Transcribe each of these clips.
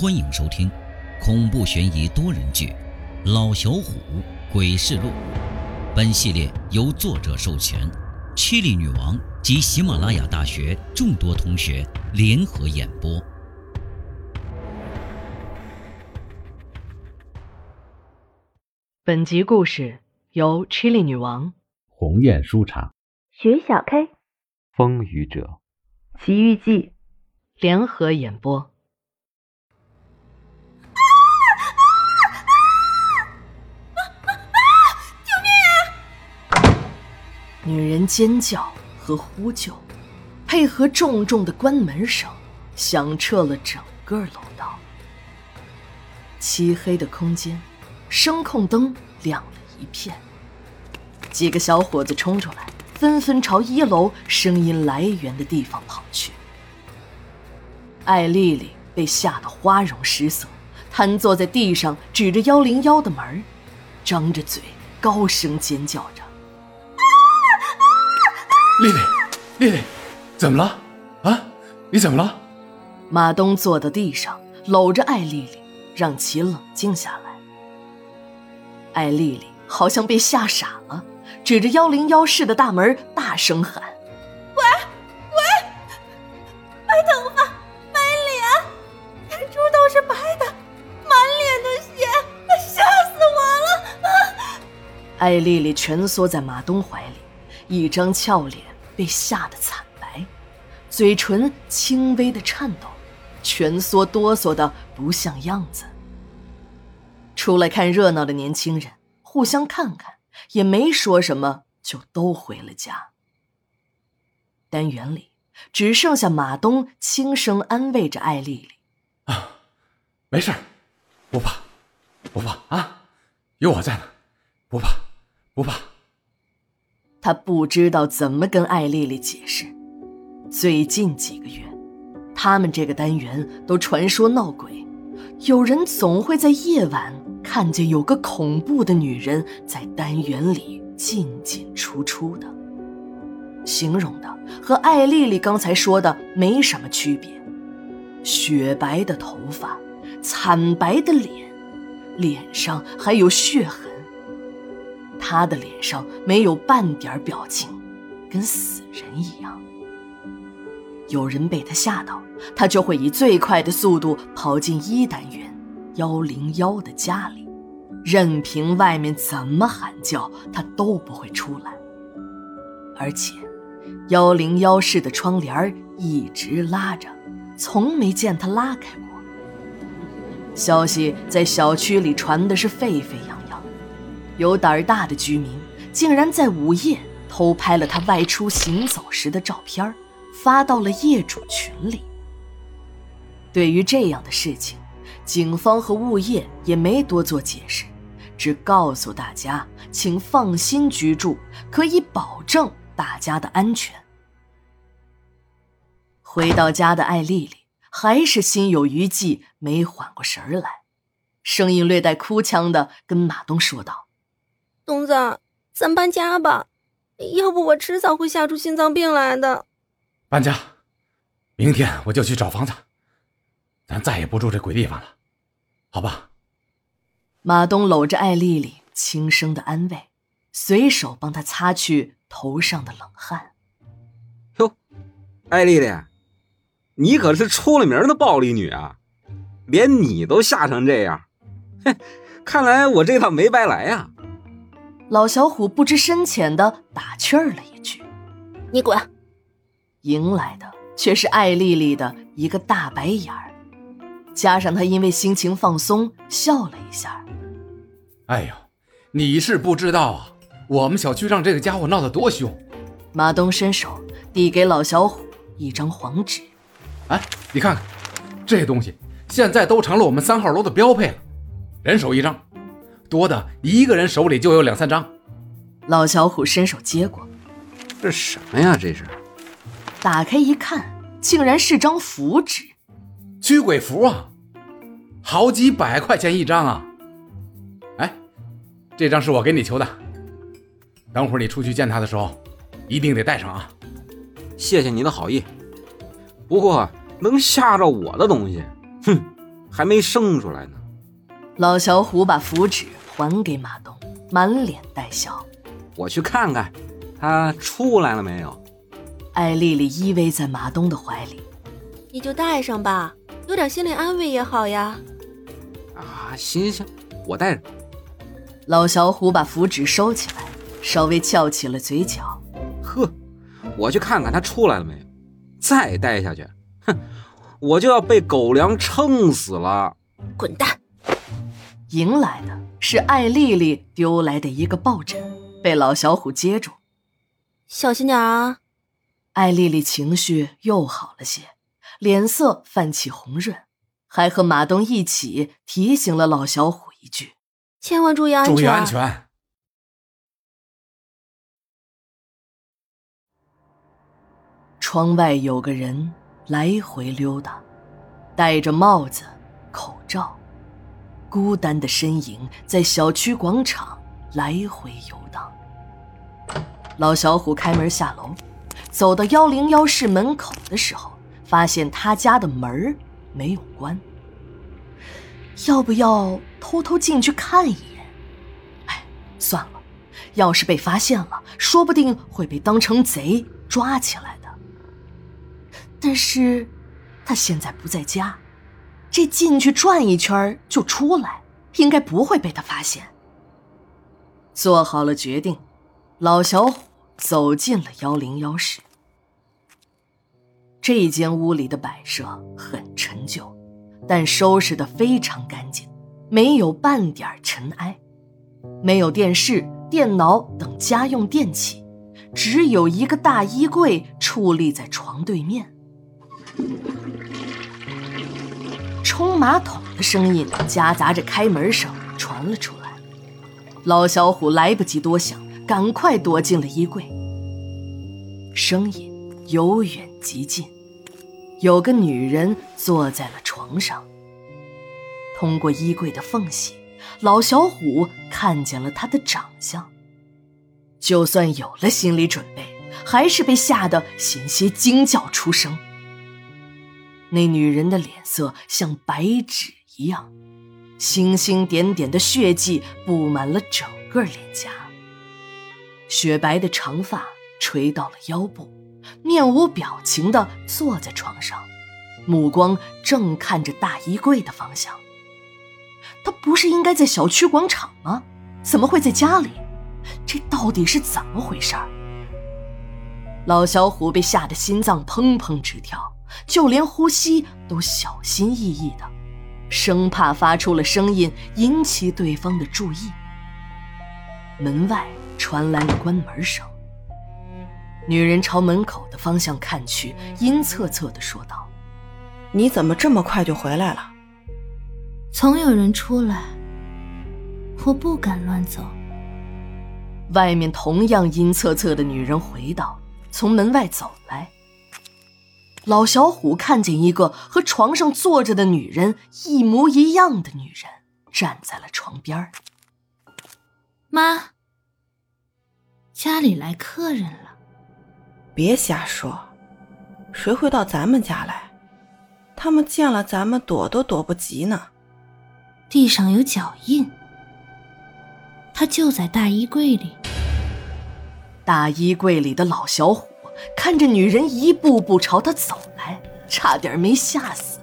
欢迎收听恐怖悬疑多人剧《老小虎鬼事录》。本系列由作者授权，七里女王及喜马拉雅大学众多同学联合演播。本集故事由 Chili 女王、鸿雁书场、徐小 K、风雨者、奇遇记联合演播。女人尖叫和呼救，配合重重的关门声，响彻了整个楼道。漆黑的空间，声控灯亮了一片。几个小伙子冲出来，纷纷朝一楼声音来源的地方跑去。艾丽丽被吓得花容失色，瘫坐在地上，指着幺零幺的门，张着嘴高声尖叫着。丽丽，丽丽，怎么了？啊，你怎么了？马东坐到地上，搂着艾丽丽，让其冷静下来。艾丽丽好像被吓傻了，指着幺零幺室的大门大声喊：“喂，喂，白头发，白脸，眼珠都是白的，满脸的血，吓死我了！”艾丽丽蜷缩在马东怀里，一张俏脸。被吓得惨白，嘴唇轻微的颤抖，蜷缩哆嗦的不像样子。出来看热闹的年轻人互相看看，也没说什么，就都回了家。单元里只剩下马东轻声安慰着艾丽丽：“啊，没事不怕，不怕啊，有我在呢，不怕，不怕。”他不知道怎么跟艾丽丽解释。最近几个月，他们这个单元都传说闹鬼，有人总会在夜晚看见有个恐怖的女人在单元里进进出出的，形容的和艾丽丽刚才说的没什么区别：雪白的头发，惨白的脸，脸上还有血痕。他的脸上没有半点表情，跟死人一样。有人被他吓到，他就会以最快的速度跑进一单元幺零幺的家里，任凭外面怎么喊叫，他都不会出来。而且，幺零幺室的窗帘一直拉着，从没见他拉开过。消息在小区里传的是沸沸扬。有胆儿大的居民竟然在午夜偷拍了他外出行走时的照片，发到了业主群里。对于这样的事情，警方和物业也没多做解释，只告诉大家请放心居住，可以保证大家的安全。回到家的艾丽丽还是心有余悸，没缓过神儿来，声音略带哭腔的跟马东说道。东子，咱搬家吧，要不我迟早会吓出心脏病来的。搬家，明天我就去找房子，咱再也不住这鬼地方了，好吧？马东搂着艾丽丽，轻声的安慰，随手帮她擦去头上的冷汗。哟，艾丽丽，你可是出了名的暴力女啊，连你都吓成这样，哼，看来我这趟没白来呀。老小虎不知深浅的打趣儿了一句：“你滚！”迎来的却是艾丽丽的一个大白眼儿，加上她因为心情放松笑了一下。哎呦，你是不知道啊，我们小区让这个家伙闹得多凶。马东伸手递给老小虎一张黄纸：“哎，你看看，这东西现在都成了我们三号楼的标配了，人手一张。”多的一个人手里就有两三张，老小虎伸手接过，这什么呀？这是，打开一看，竟然是张符纸，驱鬼符啊，好几百块钱一张啊！哎，这张是我给你求的，等会儿你出去见他的时候，一定得带上啊！谢谢你的好意，不过能吓着我的东西，哼，还没生出来呢。老小虎把符纸还给马东，满脸带笑。我去看看，他出来了没有？艾丽丽依偎在马东的怀里。你就带上吧，有点心理安慰也好呀。啊，行行，我带着。老小虎把符纸收起来，稍微翘起了嘴角。呵，我去看看他出来了没有。再待下去，哼，我就要被狗粮撑死了。滚蛋！迎来的是艾丽丽丢来的一个抱枕，被老小虎接住。小心点啊！艾丽丽情绪又好了些，脸色泛起红润，还和马东一起提醒了老小虎一句：“千万注意安全。”注意安全。窗外有个人来回溜达，戴着帽子、口罩，孤单的身影在小区广场来回游荡。老小虎开门下楼，走到幺零幺室门口的时候，发现他家的门没有关。要不要偷偷进去看一眼？哎，算了，要是被发现了，说不定会被当成贼抓起来的。但是，他现在不在家，这进去转一圈就出来，应该不会被他发现。做好了决定，老小虎走进了幺零幺室。这间屋里的摆设很陈旧，但收拾的非常干净，没有半点尘埃，没有电视、电脑等家用电器，只有一个大衣柜矗立在床对面。冲马桶的声音夹杂着开门声传了出来，老小虎来不及多想，赶快躲进了衣柜。声音由远及近，有个女人坐在了床上。通过衣柜的缝隙，老小虎看见了她的长相。就算有了心理准备，还是被吓得险些惊叫出声。那女人的脸色像白纸一样，星星点点的血迹布满了整个脸颊。雪白的长发垂到了腰部，面无表情地坐在床上，目光正看着大衣柜的方向。她不是应该在小区广场吗？怎么会在家里？这到底是怎么回事？老小虎被吓得心脏砰砰直跳。就连呼吸都小心翼翼的，生怕发出了声音引起对方的注意。门外传来了关门声，女人朝门口的方向看去，阴恻恻地说道：“你怎么这么快就回来了？”总有人出来，我不敢乱走。外面同样阴恻恻的女人回道：“从门外走来。”老小虎看见一个和床上坐着的女人一模一样的女人站在了床边妈，家里来客人了。别瞎说，谁会到咱们家来？他们见了咱们躲都躲不及呢。地上有脚印，他就在大衣柜里。大衣柜里的老小虎。看着女人一步步朝他走来，差点没吓死。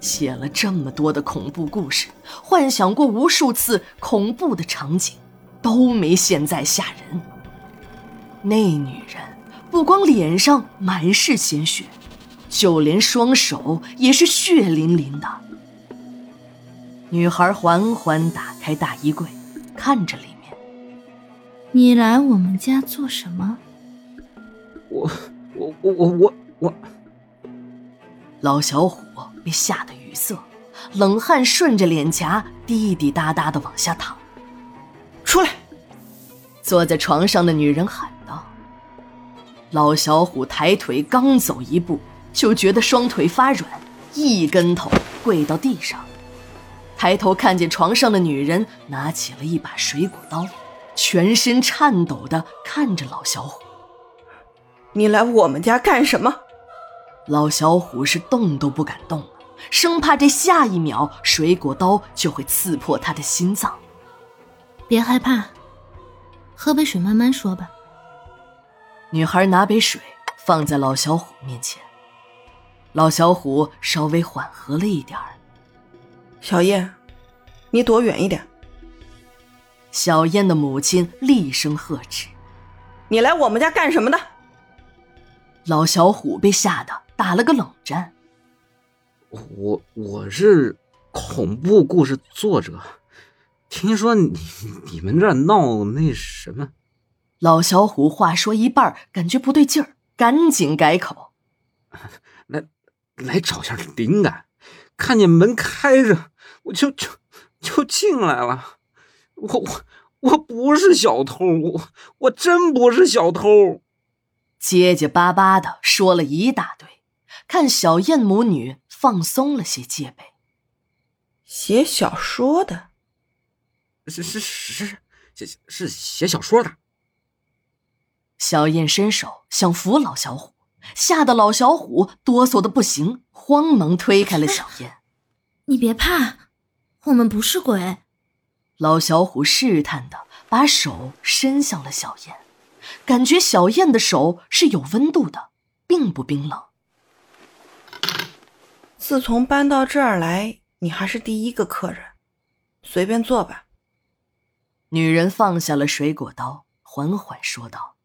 写了这么多的恐怖故事，幻想过无数次恐怖的场景，都没现在吓人。那女人不光脸上满是鲜血，就连双手也是血淋淋的。女孩缓缓打开大衣柜，看着里面：“你来我们家做什么？”我我我我我我，老小虎被吓得语塞，冷汗顺着脸颊滴滴答答的往下淌。出来！坐在床上的女人喊道。老小虎抬腿刚走一步，就觉得双腿发软，一跟头跪到地上。抬头看见床上的女人拿起了一把水果刀，全身颤抖的看着老小虎。你来我们家干什么？老小虎是动都不敢动了，生怕这下一秒水果刀就会刺破他的心脏。别害怕，喝杯水慢慢说吧。女孩拿杯水放在老小虎面前，老小虎稍微缓和了一点儿。小燕，你躲远一点。小燕的母亲厉声呵斥：“你来我们家干什么的？”老小虎被吓得打了个冷战。我我是恐怖故事作者，听说你你们这闹那什么？老小虎话说一半，感觉不对劲儿，赶紧改口：“来来找下灵感，看见门开着，我就就就进来了。”我我我不是小偷，我我真不是小偷。结结巴巴的说了一大堆，看小燕母女放松了些戒备。写小说的，是是是是是写小说的。小燕伸手想扶老小虎，吓得老小虎哆嗦的不行，慌忙推开了小燕。你别怕，我们不是鬼。老小虎试探的把手伸向了小燕，感觉小燕的手是有温度的，并不冰冷。自从搬到这儿来，你还是第一个客人，随便坐吧。女人放下了水果刀，缓缓说道。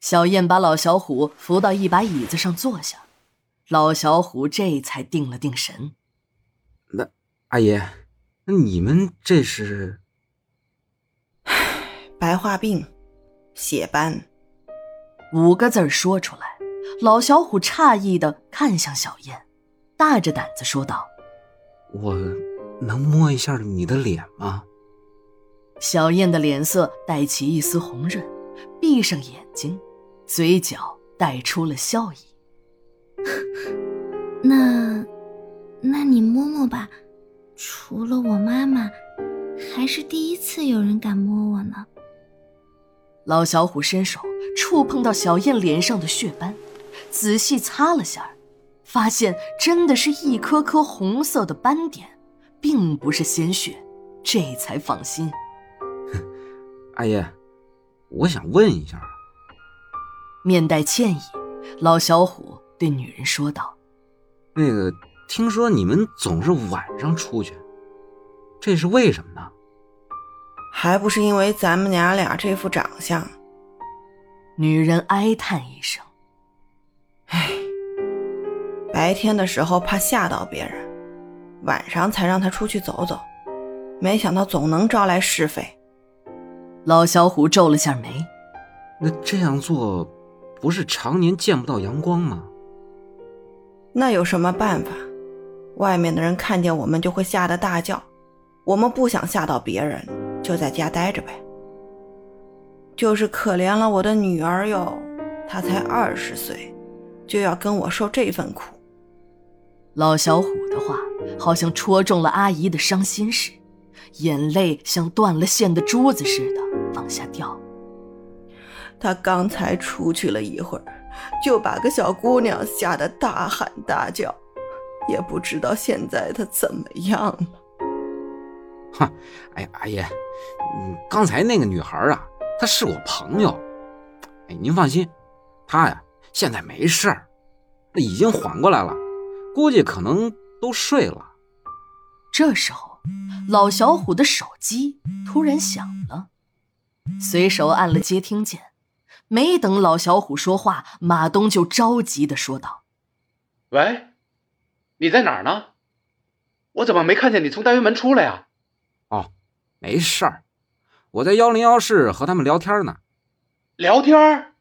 小燕把老小虎扶到一把椅子上坐下，老小虎这才定了定神。那阿姨。那你们这是？白化病，血斑，五个字说出来，老小虎诧异的看向小燕，大着胆子说道：“我能摸一下你的脸吗？”小燕的脸色带起一丝红润，闭上眼睛，嘴角带出了笑意。那，那你摸摸吧。除了我妈妈，还是第一次有人敢摸我呢。老小虎伸手触碰到小燕脸上的血斑，仔细擦了下，发现真的是一颗颗红色的斑点，并不是鲜血，这才放心。阿姨，我想问一下。面带歉意，老小虎对女人说道：“那个。”听说你们总是晚上出去，这是为什么呢？还不是因为咱们娘俩这副长相。女人哀叹一声：“唉，白天的时候怕吓到别人，晚上才让他出去走走，没想到总能招来是非。”老小虎皱了下眉：“那这样做，不是常年见不到阳光吗？那有什么办法？”外面的人看见我们就会吓得大叫，我们不想吓到别人，就在家待着呗。就是可怜了我的女儿哟，她才二十岁，就要跟我受这份苦。老小虎的话好像戳中了阿姨的伤心事，眼泪像断了线的珠子似的往下掉。他刚才出去了一会儿，就把个小姑娘吓得大喊大叫。也不知道现在他怎么样了。哼，哎呀，阿姨，嗯，刚才那个女孩啊，她是我朋友。哎，您放心，她呀现在没事儿，已经缓过来了，估计可能都睡了。这时候，老小虎的手机突然响了，随手按了接听键。没等老小虎说话，马东就着急的说道：“喂。”你在哪儿呢？我怎么没看见你从单元门出来呀？哦，没事儿，我在幺零幺室和他们聊天呢。聊天？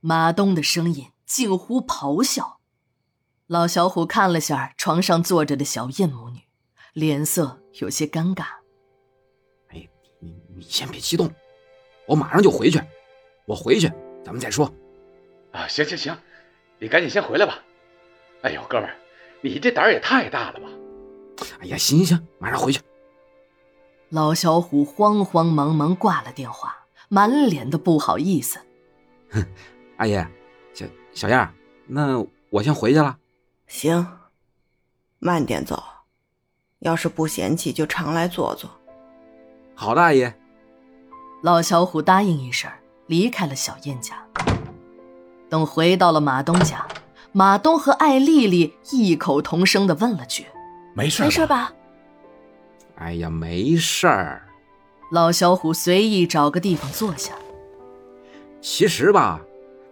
马东的声音近乎咆哮。老小虎看了下床上坐着的小燕母女，脸色有些尴尬。哎，你你先别激动，我马上就回去。我回去，咱们再说。啊，行行行，你赶紧先回来吧。哎呦，哥们儿。你这胆儿也太大了吧！哎呀，行行行，马上回去。老小虎慌慌忙忙挂了电话，满脸的不好意思。哼，阿姨，小小燕，那我先回去了。行。慢点走。要是不嫌弃，就常来坐坐。好，的，阿姨。老小虎答应一声，离开了小燕家。等回到了马东家，马东和艾丽丽异口同声的问了句：“没事，没事吧？”哎呀，没事儿。老小虎随意找个地方坐下。其实吧，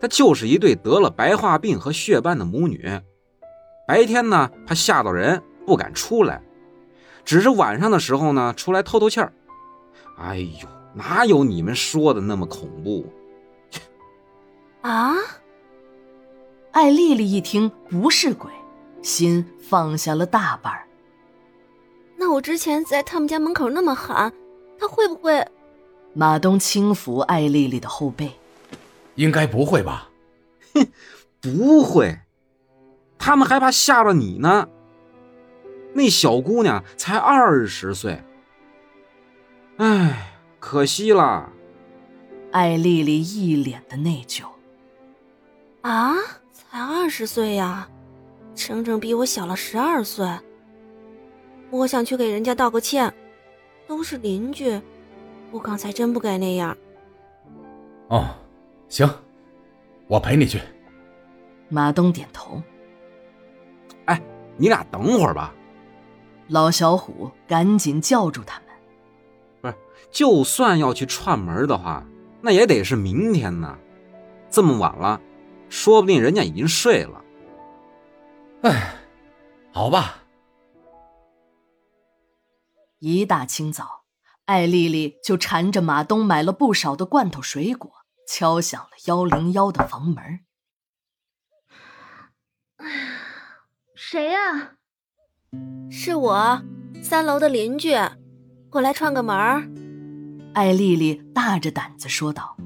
她就是一对得了白化病和血斑的母女。白天呢，怕吓到人，不敢出来。只是晚上的时候呢，出来透透气儿。哎呦，哪有你们说的那么恐怖？啊！艾丽丽一听不是鬼，心放下了大半儿。那我之前在他们家门口那么喊，他会不会？马东轻抚艾丽丽的后背，应该不会吧？哼，不会，他们还怕吓着你呢。那小姑娘才二十岁，唉，可惜了。艾丽丽一脸的内疚。啊，才二十岁呀，整整比我小了十二岁。我想去给人家道个歉，都是邻居，我刚才真不该那样。哦，行，我陪你去。马东点头。哎，你俩等会儿吧。老小虎赶紧叫住他们：“不是，就算要去串门的话，那也得是明天呢。这么晚了，说不定人家已经睡了。”哎，好吧。一大清早，艾丽丽就缠着马东买了不少的罐头水果，敲响了幺零幺的房门。谁呀？是我，三楼的邻居，过来串个门儿。艾丽丽大着胆子说道。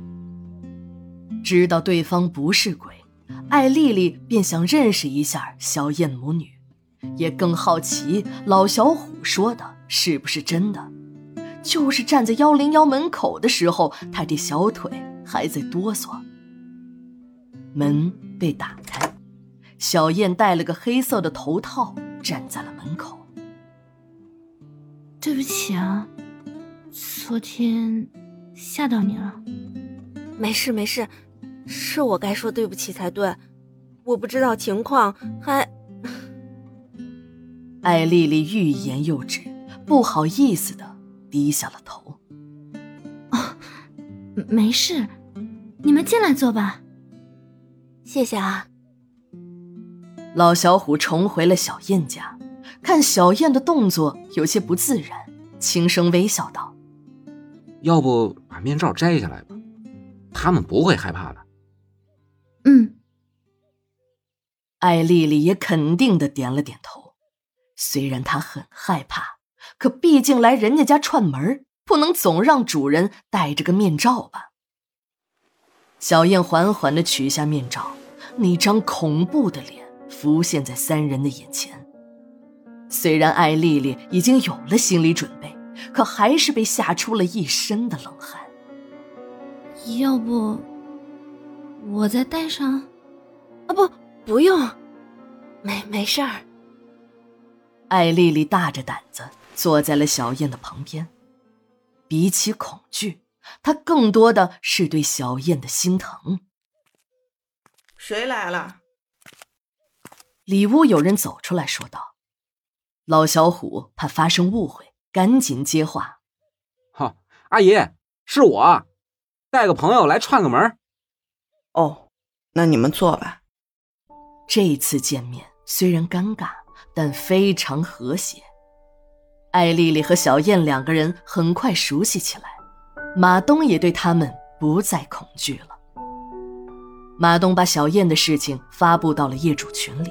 知道对方不是鬼，艾丽丽便想认识一下小燕母女，也更好奇老小虎说的是不是真的。就是站在幺零幺门口的时候，他这小腿还在哆嗦。门被打开，小燕戴了个黑色的头套。站在了门口。对不起啊，昨天吓到你了。没事没事，是我该说对不起才对。我不知道情况，还……艾丽丽欲言又止，不好意思的低下了头。哦，没事，你们进来坐吧。谢谢啊。老小虎重回了小燕家，看小燕的动作有些不自然，轻声微笑道：“要不把面罩摘下来吧，他们不会害怕的。”嗯。艾丽丽也肯定的点了点头。虽然她很害怕，可毕竟来人家家串门，不能总让主人戴着个面罩吧。小燕缓缓的取下面罩，那张恐怖的脸。浮现在三人的眼前。虽然艾丽丽已经有了心理准备，可还是被吓出了一身的冷汗。要不，我再戴上？啊，不，不用，没没事儿。艾丽丽大着胆子坐在了小燕的旁边。比起恐惧，他更多的是对小燕的心疼。谁来了？里屋有人走出来说道：“老小虎怕发生误会，赶紧接话：‘哈，阿姨，是我，带个朋友来串个门。’哦，那你们坐吧。这次见面虽然尴尬，但非常和谐。艾丽丽和小燕两个人很快熟悉起来，马东也对他们不再恐惧了。马东把小燕的事情发布到了业主群里。”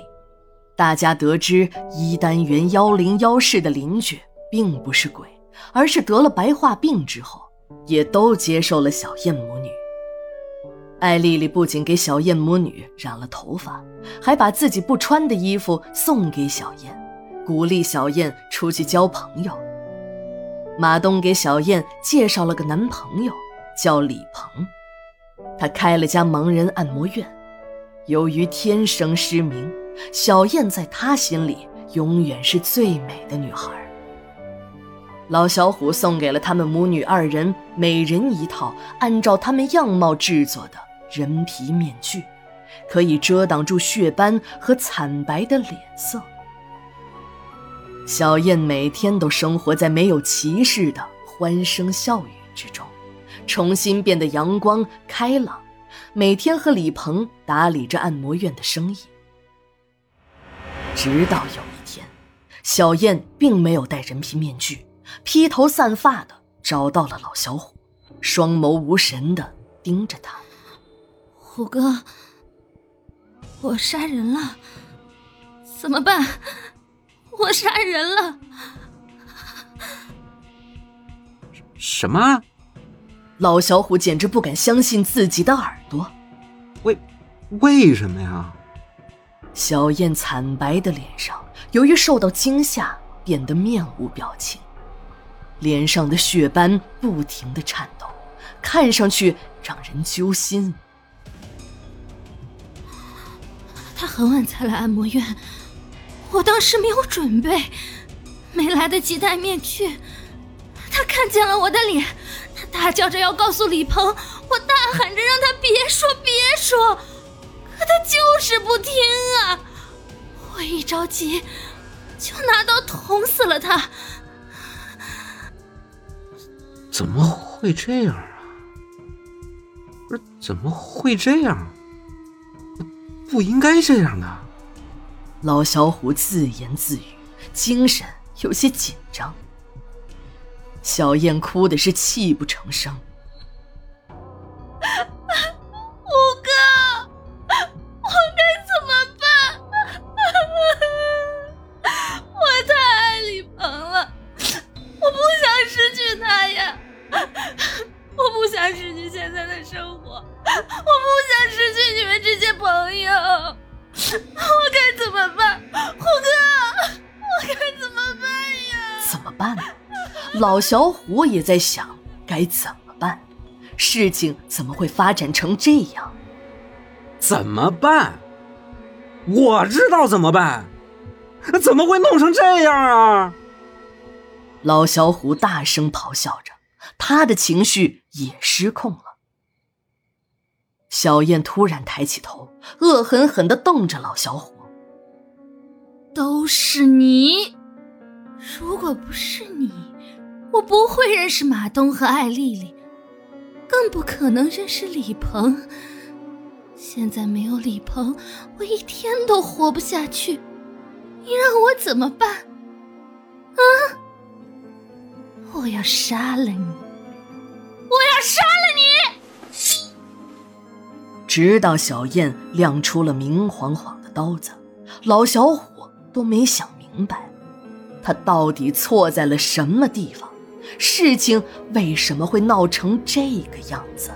大家得知一单元幺零幺室的邻居并不是鬼，而是得了白化病之后，也都接受了小燕母女。艾丽丽不仅给小燕母女染了头发，还把自己不穿的衣服送给小燕，鼓励小燕出去交朋友。马东给小燕介绍了个男朋友，叫李鹏，他开了家盲人按摩院。由于天生失明。小燕在他心里永远是最美的女孩。老小虎送给了他们母女二人每人一套按照他们样貌制作的人皮面具，可以遮挡住血斑和惨白的脸色。小燕每天都生活在没有歧视的欢声笑语之中，重新变得阳光开朗，每天和李鹏打理着按摩院的生意。直到有一天，小燕并没有戴人皮面具。披头散发的找到了老小虎，双眸无神的盯着他。虎哥，我杀人了，怎么办？我杀人了！什么？老小虎简直不敢相信自己的耳朵。为为什么呀？小燕惨白的脸上，由于受到惊吓，变得面无表情。脸上的血斑不停的颤抖，看上去让人揪心。他很晚才来按摩院，我当时没有准备，没来得及戴面具。他看见了我的脸，他大叫着要告诉李鹏，我大喊着让他别说别说，可他就是不听啊！我一着急，就拿刀捅死了他。怎么会这样啊？不是怎么会这样？不应该这样的。老小虎自言自语，精神有些紧张。小燕哭的是泣不成声。老小虎也在想该怎么办，事情怎么会发展成这样？怎么办？我知道怎么办，怎么会弄成这样啊？老小虎大声咆哮着，他的情绪也失控了。小燕突然抬起头，恶狠狠地瞪着老小虎：“都是你！如果不是你……”我不会认识马东和艾丽丽，更不可能认识李鹏。现在没有李鹏，我一天都活不下去。你让我怎么办？啊！我要杀了你！我要杀了你！直到小燕亮出了明晃晃的刀子，老小虎都没想明白，他到底错在了什么地方。事情为什么会闹成这个样子？